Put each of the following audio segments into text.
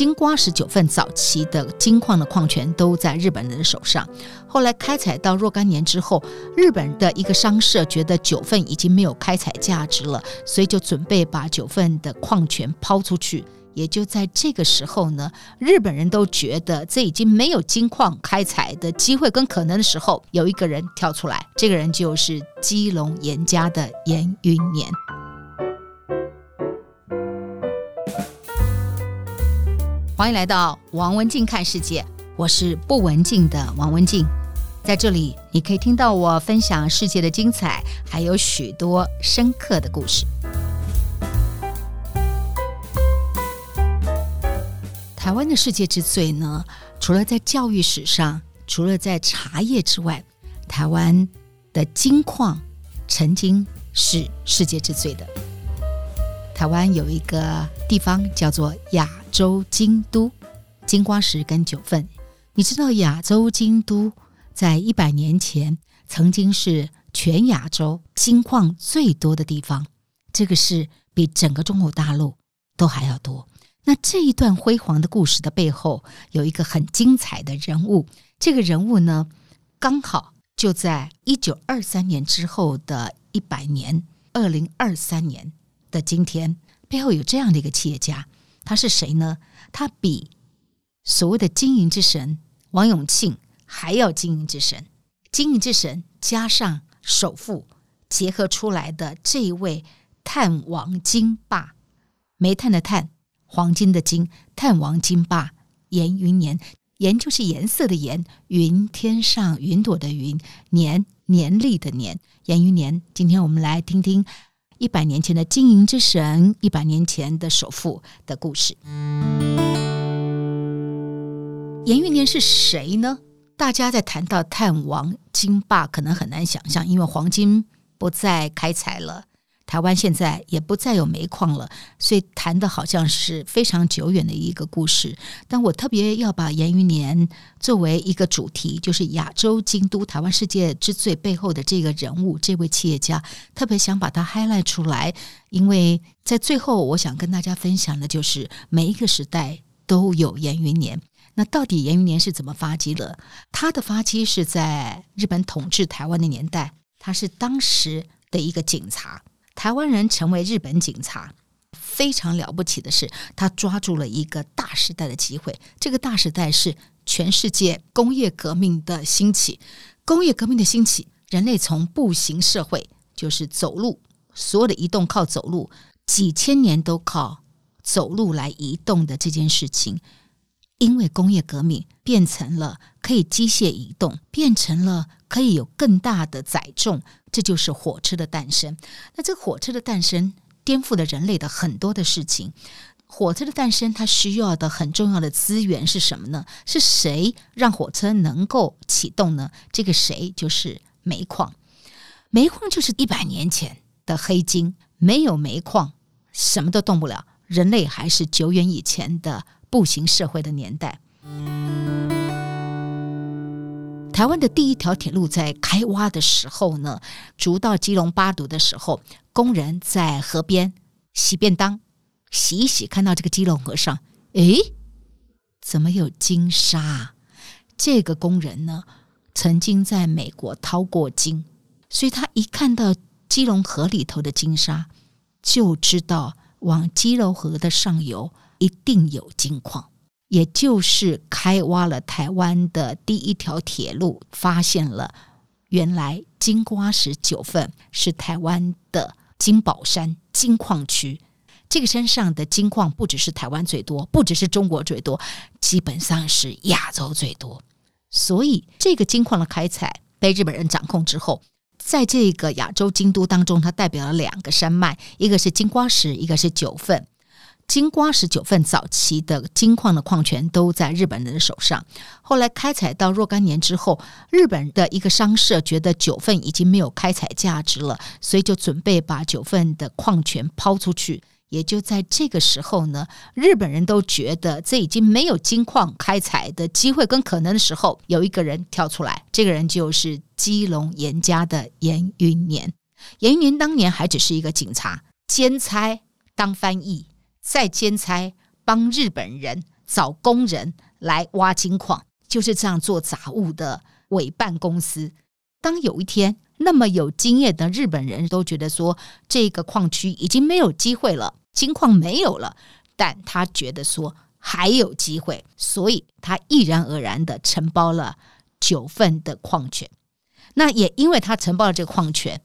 金瓜石九份早期的金矿的矿权都在日本人的手上。后来开采到若干年之后，日本的一个商社觉得九份已经没有开采价值了，所以就准备把九份的矿权抛出去。也就在这个时候呢，日本人都觉得这已经没有金矿开采的机会跟可能的时候，有一个人跳出来，这个人就是基隆严家的严云年。欢迎来到王文静看世界，我是不文静的王文静，在这里你可以听到我分享世界的精彩，还有许多深刻的故事。台湾的世界之最呢，除了在教育史上，除了在茶叶之外，台湾的金矿曾经是世界之最的。台湾有一个地方叫做雅洲京都，金瓜石跟九份。你知道亚洲京都在一百年前曾经是全亚洲金矿最多的地方，这个是比整个中国大陆都还要多。那这一段辉煌的故事的背后，有一个很精彩的人物。这个人物呢，刚好就在一九二三年之后的一百年，二零二三年的今天，背后有这样的一个企业家，他是谁呢？他比所谓的经营之神王永庆还要经营之神，经营之神加上首富结合出来的这一位碳王金霸，煤炭的碳。黄金的金，碳王金霸严云年，颜就是颜色的颜，云天上云朵的云，年年历的年，严云年。今天我们来听听一百年前的经营之神，一百年前的首富的故事。严玉年是谁呢？大家在谈到探王金霸，可能很难想象，因为黄金不再开采了。台湾现在也不再有煤矿了，所以谈的好像是非常久远的一个故事。但我特别要把严云年作为一个主题，就是亚洲京都、台湾世界之最背后的这个人物，这位企业家，特别想把它 highlight 出来，因为在最后，我想跟大家分享的就是每一个时代都有严云年。那到底严云年是怎么发迹的？他的发迹是在日本统治台湾的年代，他是当时的一个警察。台湾人成为日本警察，非常了不起的是，他抓住了一个大时代的机会。这个大时代是全世界工业革命的兴起。工业革命的兴起，人类从步行社会，就是走路，所有的移动靠走路，几千年都靠走路来移动的这件事情，因为工业革命变成了可以机械移动，变成了可以有更大的载重。这就是火车的诞生。那这个火车的诞生颠覆了人类的很多的事情。火车的诞生，它需要的很重要的资源是什么呢？是谁让火车能够启动呢？这个谁就是煤矿。煤矿就是一百年前的黑金，没有煤矿，什么都动不了。人类还是久远以前的步行社会的年代。台湾的第一条铁路在开挖的时候呢，逐到基隆八堵的时候，工人在河边洗便当，洗一洗，看到这个基隆河上，诶，怎么有金沙？这个工人呢，曾经在美国淘过金，所以他一看到基隆河里头的金沙，就知道往基隆河的上游一定有金矿。也就是开挖了台湾的第一条铁路，发现了原来金瓜石九份是台湾的金宝山金矿区。这个山上的金矿不只是台湾最多，不只是中国最多，基本上是亚洲最多。所以这个金矿的开采被日本人掌控之后，在这个亚洲京都当中，它代表了两个山脉，一个是金瓜石，一个是九份。金瓜石九份早期的金矿的矿权都在日本人的手上，后来开采到若干年之后，日本的一个商社觉得九份已经没有开采价值了，所以就准备把九份的矿权抛出去。也就在这个时候呢，日本人都觉得这已经没有金矿开采的机会跟可能的时候，有一个人跳出来，这个人就是基隆严家的严云年。严云年当年还只是一个警察，兼差当翻译。在兼差帮日本人找工人来挖金矿，就是这样做杂物的委办公司。当有一天，那么有经验的日本人都觉得说，这个矿区已经没有机会了，金矿没有了，但他觉得说还有机会，所以他毅然而然的承包了九份的矿权。那也因为他承包了这个矿权。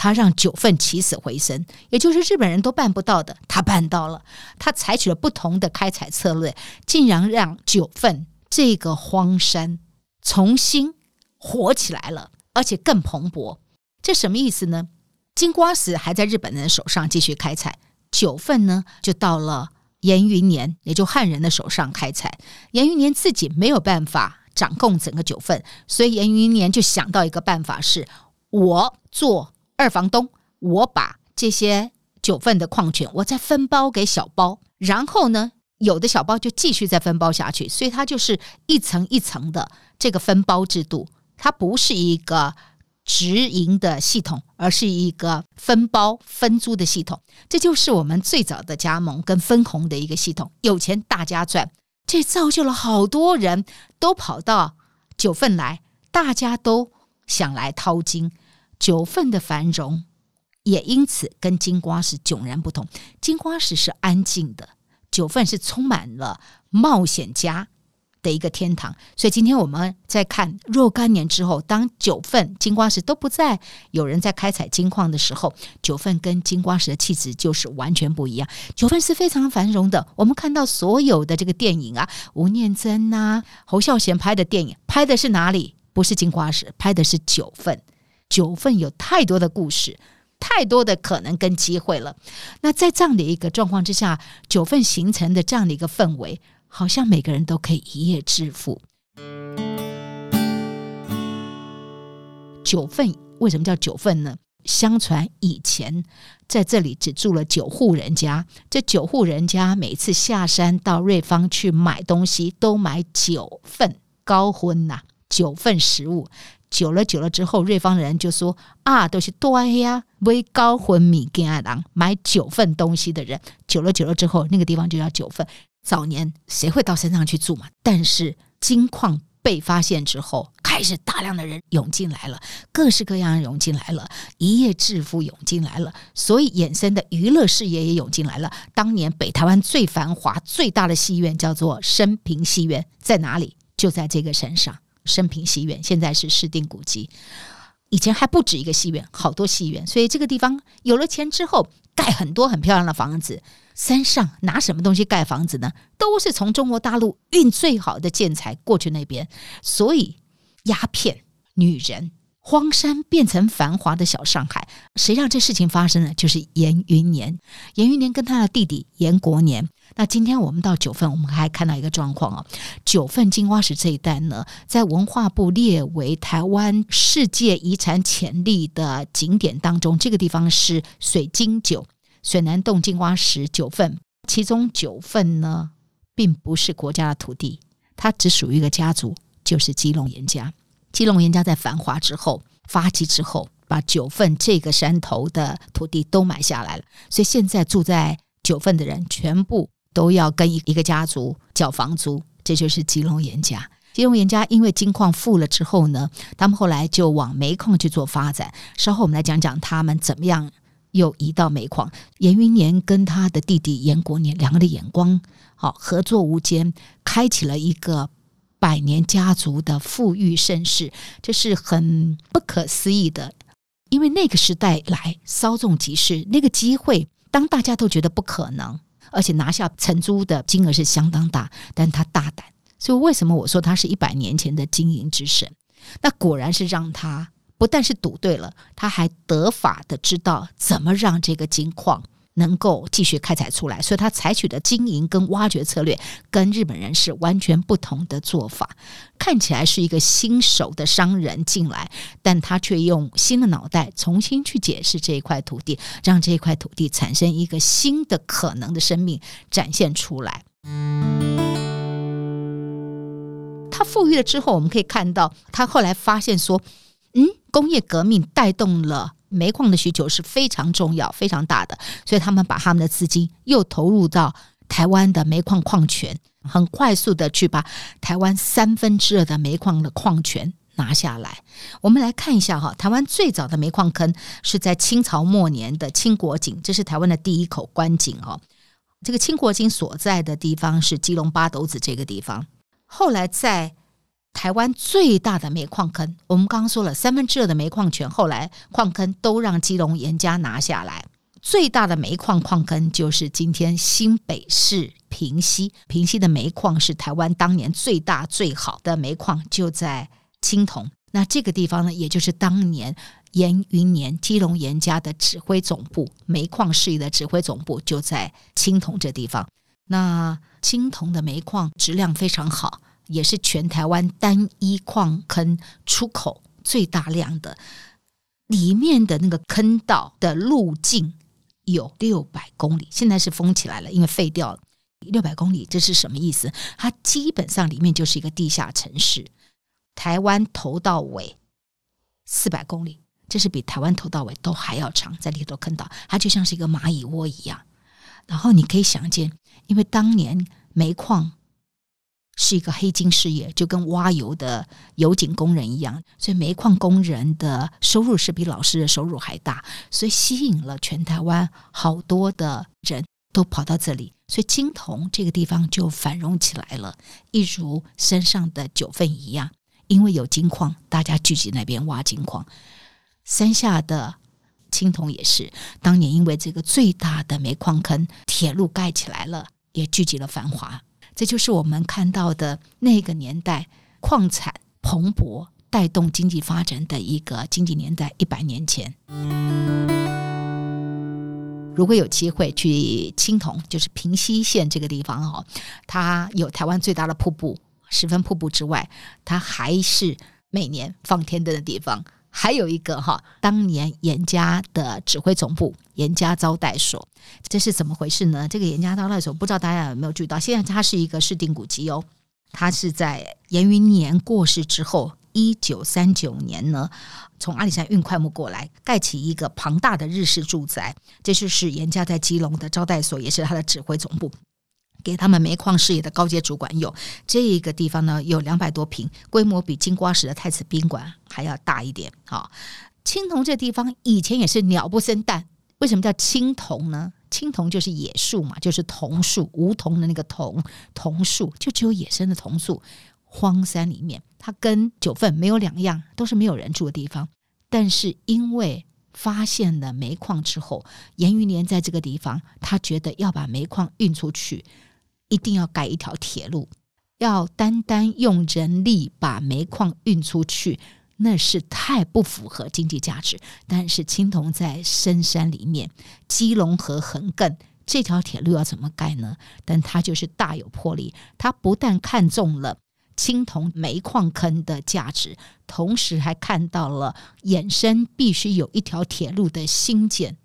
他让九份起死回生，也就是日本人都办不到的，他办到了。他采取了不同的开采策略，竟然让九份这个荒山重新活起来了，而且更蓬勃。这什么意思呢？金瓜石还在日本人的手上继续开采，九份呢就到了严云年，也就汉人的手上开采。严云年自己没有办法掌控整个九份，所以严云年就想到一个办法是：我做。二房东，我把这些九份的矿权，我再分包给小包，然后呢，有的小包就继续再分包下去，所以它就是一层一层的这个分包制度，它不是一个直营的系统，而是一个分包分租的系统。这就是我们最早的加盟跟分红的一个系统，有钱大家赚，这造就了好多人都跑到九份来，大家都想来淘金。九份的繁荣也因此跟金瓜石迥然不同。金瓜石是安静的，九份是充满了冒险家的一个天堂。所以今天我们在看若干年之后，当九份金瓜石都不再有人在开采金矿的时候，九份跟金瓜石的气质就是完全不一样。九份是非常繁荣的。我们看到所有的这个电影啊，吴念真呐、侯孝贤拍的电影，拍的是哪里？不是金瓜石，拍的是九份。九份有太多的故事，太多的可能跟机会了。那在这样的一个状况之下，九份形成的这样的一个氛围，好像每个人都可以一夜致富。九份为什么叫九份呢？相传以前在这里只住了九户人家，这九户人家每次下山到瑞芳去买东西，都买九份高荤呐，九份食物。久了久了之后，瑞芳的人就说啊，都是多呀，为高魂米给阿郎买九份东西的人。久了久了之后，那个地方就叫九份。早年谁会到山上去住嘛？但是金矿被发现之后，开始大量的人涌进来了，各式各样涌进来了，一夜致富涌进来了，所以衍生的娱乐事业也涌进来了。当年北台湾最繁华、最大的戏院叫做升平戏院，在哪里？就在这个山上。升平戏院现在是市定古迹，以前还不止一个戏院，好多戏院，所以这个地方有了钱之后，盖很多很漂亮的房子。山上拿什么东西盖房子呢？都是从中国大陆运最好的建材过去那边，所以鸦片、女人。荒山变成繁华的小上海，谁让这事情发生呢？就是严云年。严云年跟他的弟弟严国年。那今天我们到九份，我们还看到一个状况哦，九份金瓜石这一带呢，在文化部列为台湾世界遗产潜力的景点当中，这个地方是水晶九水南洞金瓜石九份，其中九份呢，并不是国家的土地，它只属于一个家族，就是基隆严家。基隆严家在繁华之后发迹之后，把九份这个山头的土地都买下来了，所以现在住在九份的人全部都要跟一一个家族缴房租，这就是吉隆严家。吉隆严家因为金矿富了之后呢，他们后来就往煤矿去做发展。稍后我们来讲讲他们怎么样又移到煤矿。严云年跟他的弟弟严国年两个的眼光好，合作无间，开启了一个。百年家族的富裕盛世，这是很不可思议的。因为那个时代来稍纵即逝，那个机会，当大家都觉得不可能，而且拿下承租的金额是相当大，但他大胆。所以为什么我说他是一百年前的经营之神？那果然是让他不但是赌对了，他还得法的知道怎么让这个金矿。能够继续开采出来，所以他采取的经营跟挖掘策略跟日本人是完全不同的做法。看起来是一个新手的商人进来，但他却用新的脑袋重新去解释这一块土地，让这一块土地产生一个新的可能的生命展现出来。他富裕了之后，我们可以看到他后来发现说，嗯，工业革命带动了。煤矿的需求是非常重要、非常大的，所以他们把他们的资金又投入到台湾的煤矿矿权，很快速的去把台湾三分之二的煤矿的矿权拿下来。我们来看一下哈，台湾最早的煤矿坑是在清朝末年的清国井，这是台湾的第一口官井哈。这个清国井所在的地方是基隆八斗子这个地方。后来在台湾最大的煤矿坑，我们刚刚说了三分之二的煤矿权，后来矿坑都让基隆严家拿下来。最大的煤矿矿坑就是今天新北市平溪，平溪的煤矿是台湾当年最大最好的煤矿，就在青铜。那这个地方呢，也就是当年严云年基隆严家的指挥总部，煤矿事业的指挥总部就在青铜这地方。那青铜的煤矿质量非常好，也是全台湾单一矿坑出口最大量的。里面的那个坑道的路径有六百公里，现在是封起来了，因为废掉了。六百公里这是什么意思？它基本上里面就是一个地下城市。台湾头到尾四百公里，这是比台湾头到尾都还要长，在里头坑道，它就像是一个蚂蚁窝一样。然后你可以想见，因为当年煤矿是一个黑金事业，就跟挖油的油井工人一样，所以煤矿工人的收入是比老师的收入还大，所以吸引了全台湾好多的人都跑到这里，所以青铜这个地方就繁荣起来了，一如山上的九份一样，因为有金矿，大家聚集那边挖金矿，山下的。青铜也是，当年因为这个最大的煤矿坑，铁路盖起来了，也聚集了繁华。这就是我们看到的那个年代，矿产蓬勃带动经济发展的一个经济年代。一百年前，如果有机会去青铜，就是平西县这个地方哦，它有台湾最大的瀑布——十分瀑布之外，它还是每年放天灯的地方。还有一个哈，当年严家的指挥总部严家招待所，这是怎么回事呢？这个严家招待所不知道大家有没有注意到？现在它是一个市定古迹哦。它是在严云年过世之后，一九三九年呢，从阿里山运快木过来，盖起一个庞大的日式住宅，这就是严家在基隆的招待所，也是他的指挥总部。给他们煤矿事业的高阶主管用这个地方呢，有两百多平，规模比金瓜石的太子宾馆还要大一点。好，青铜这地方以前也是鸟不生蛋，为什么叫青铜呢？青铜就是野树嘛，就是桐树，梧桐的那个桐，桐树就只有野生的桐树，荒山里面，它跟九份没有两样，都是没有人住的地方。但是因为发现了煤矿之后，严云年在这个地方，他觉得要把煤矿运出去。一定要盖一条铁路，要单单用人力把煤矿运出去，那是太不符合经济价值。但是青铜在深山里面，基隆河横亘，这条铁路要怎么盖呢？但它就是大有魄力。它不但看中了青铜煤矿坑的价值，同时还看到了衍生必须有一条铁路的兴建。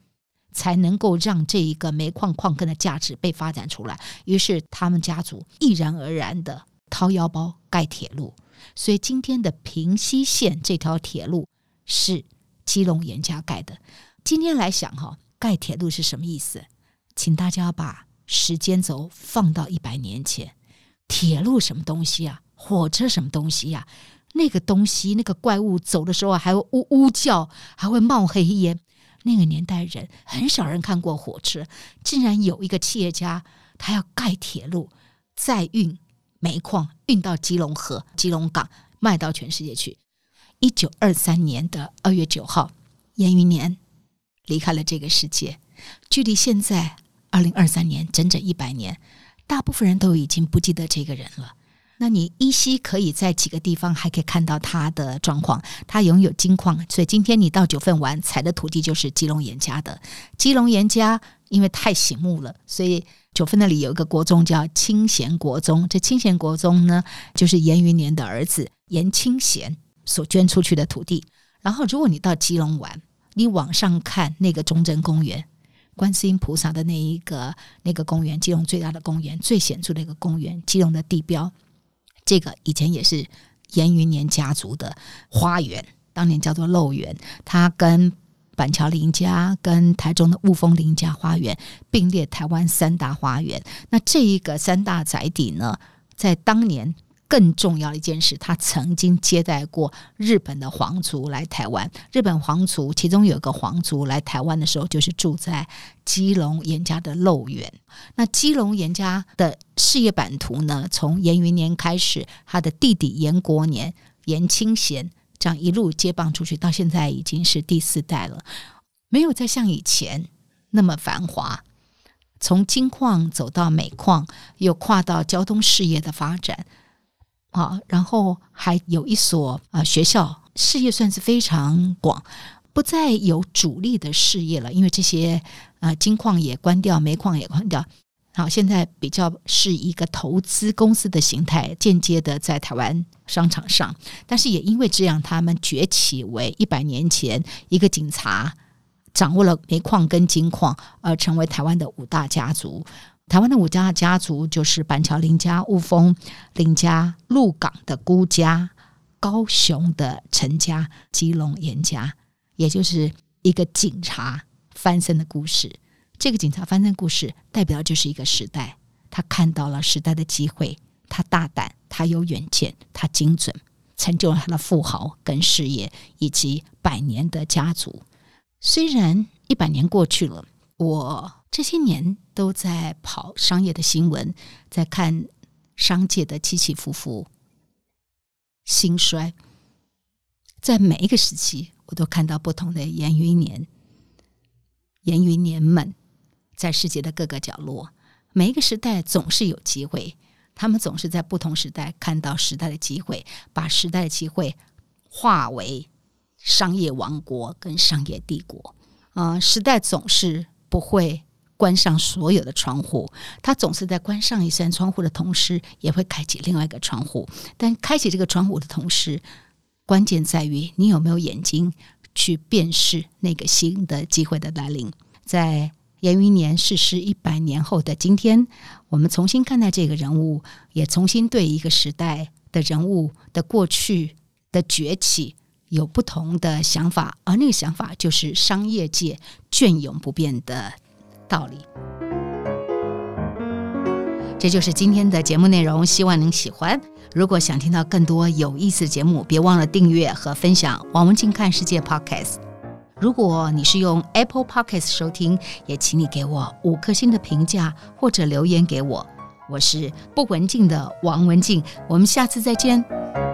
才能够让这一个煤矿矿坑的价值被发展出来。于是他们家族毅然而然的掏腰包盖铁路。所以今天的平西线这条铁路是基隆严家盖的。今天来想哈，盖铁路是什么意思？请大家把时间轴放到一百年前。铁路什么东西啊？火车什么东西呀？那个东西，那个怪物走的时候还会呜呜叫，还会冒黑烟。那个年代人很少人看过火车，竟然有一个企业家，他要盖铁路，再运煤矿运到基隆河、基隆港，卖到全世界去。一九二三年的二月九号，严云年离开了这个世界，距离现在二零二三年整整一百年，大部分人都已经不记得这个人了。那你依稀可以在几个地方还可以看到他的状况。他拥有金矿，所以今天你到九份玩，采的土地就是基隆严家的。基隆严家因为太醒目了，所以九份那里有一个国中叫清贤国中。这清贤国中呢，就是严云年的儿子严清贤所捐出去的土地。然后，如果你到基隆玩，你往上看那个忠贞公园，观世音菩萨的那一个那个公园，基隆最大的公园，最显著的一个公园，基隆的地标。这个以前也是严云年家族的花园，当年叫做露园。它跟板桥林家跟台中的雾峰林家花园并列台湾三大花园。那这一个三大宅邸呢，在当年。更重要的一件事，他曾经接待过日本的皇族来台湾。日本皇族其中有个皇族来台湾的时候，就是住在基隆严家的露园。那基隆严家的事业版图呢，从严云年开始，他的弟弟严国年、严清贤这样一路接棒出去，到现在已经是第四代了，没有再像以前那么繁华。从金矿走到煤矿，又跨到交通事业的发展。啊，然后还有一所啊学校，事业算是非常广，不再有主力的事业了，因为这些啊金矿也关掉，煤矿也关掉。好，现在比较是一个投资公司的形态，间接的在台湾商场上，但是也因为这样，他们崛起为一百年前一个警察掌握了煤矿跟金矿，而成为台湾的五大家族。台湾的五家家族就是板桥林家、雾峰林家、鹿港的辜家、高雄的陈家、基隆严家，也就是一个警察翻身的故事。这个警察翻身故事代表就是一个时代，他看到了时代的机会，他大胆，他有远见，他精准，成就了他的富豪跟事业以及百年的家族。虽然一百年过去了，我。这些年都在跑商业的新闻，在看商界的起起伏伏、兴衰，在每一个时期，我都看到不同的严云年、严云年们在世界的各个角落。每一个时代总是有机会，他们总是在不同时代看到时代的机会，把时代的机会化为商业王国跟商业帝国。啊、时代总是不会。关上所有的窗户，他总是在关上一扇窗户的同时，也会开启另外一个窗户。但开启这个窗户的同时，关键在于你有没有眼睛去辨识那个新的机会的来临。在严云年逝世一百年后的今天，我们重新看待这个人物，也重新对一个时代的人物的过去的崛起有不同的想法，而那个想法就是商业界隽永不变的。道理，这就是今天的节目内容，希望您喜欢。如果想听到更多有意思的节目，别忘了订阅和分享王文静看世界 Podcast。如果你是用 Apple Podcast 收听，也请你给我五颗星的评价或者留言给我。我是不文静的王文静，我们下次再见。